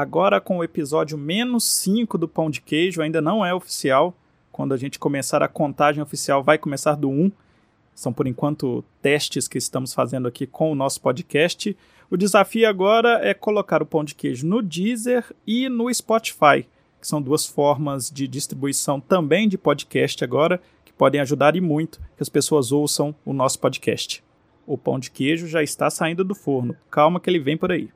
agora com o episódio menos 5 do Pão de Queijo, ainda não é oficial. Quando a gente começar a contagem oficial, vai começar do 1. São por enquanto testes que estamos fazendo aqui com o nosso podcast. O desafio agora é colocar o Pão de Queijo no Deezer e no Spotify, que são duas formas de distribuição também de podcast agora, que podem ajudar e muito que as pessoas ouçam o nosso podcast. O pão de queijo já está saindo do forno. Calma que ele vem por aí.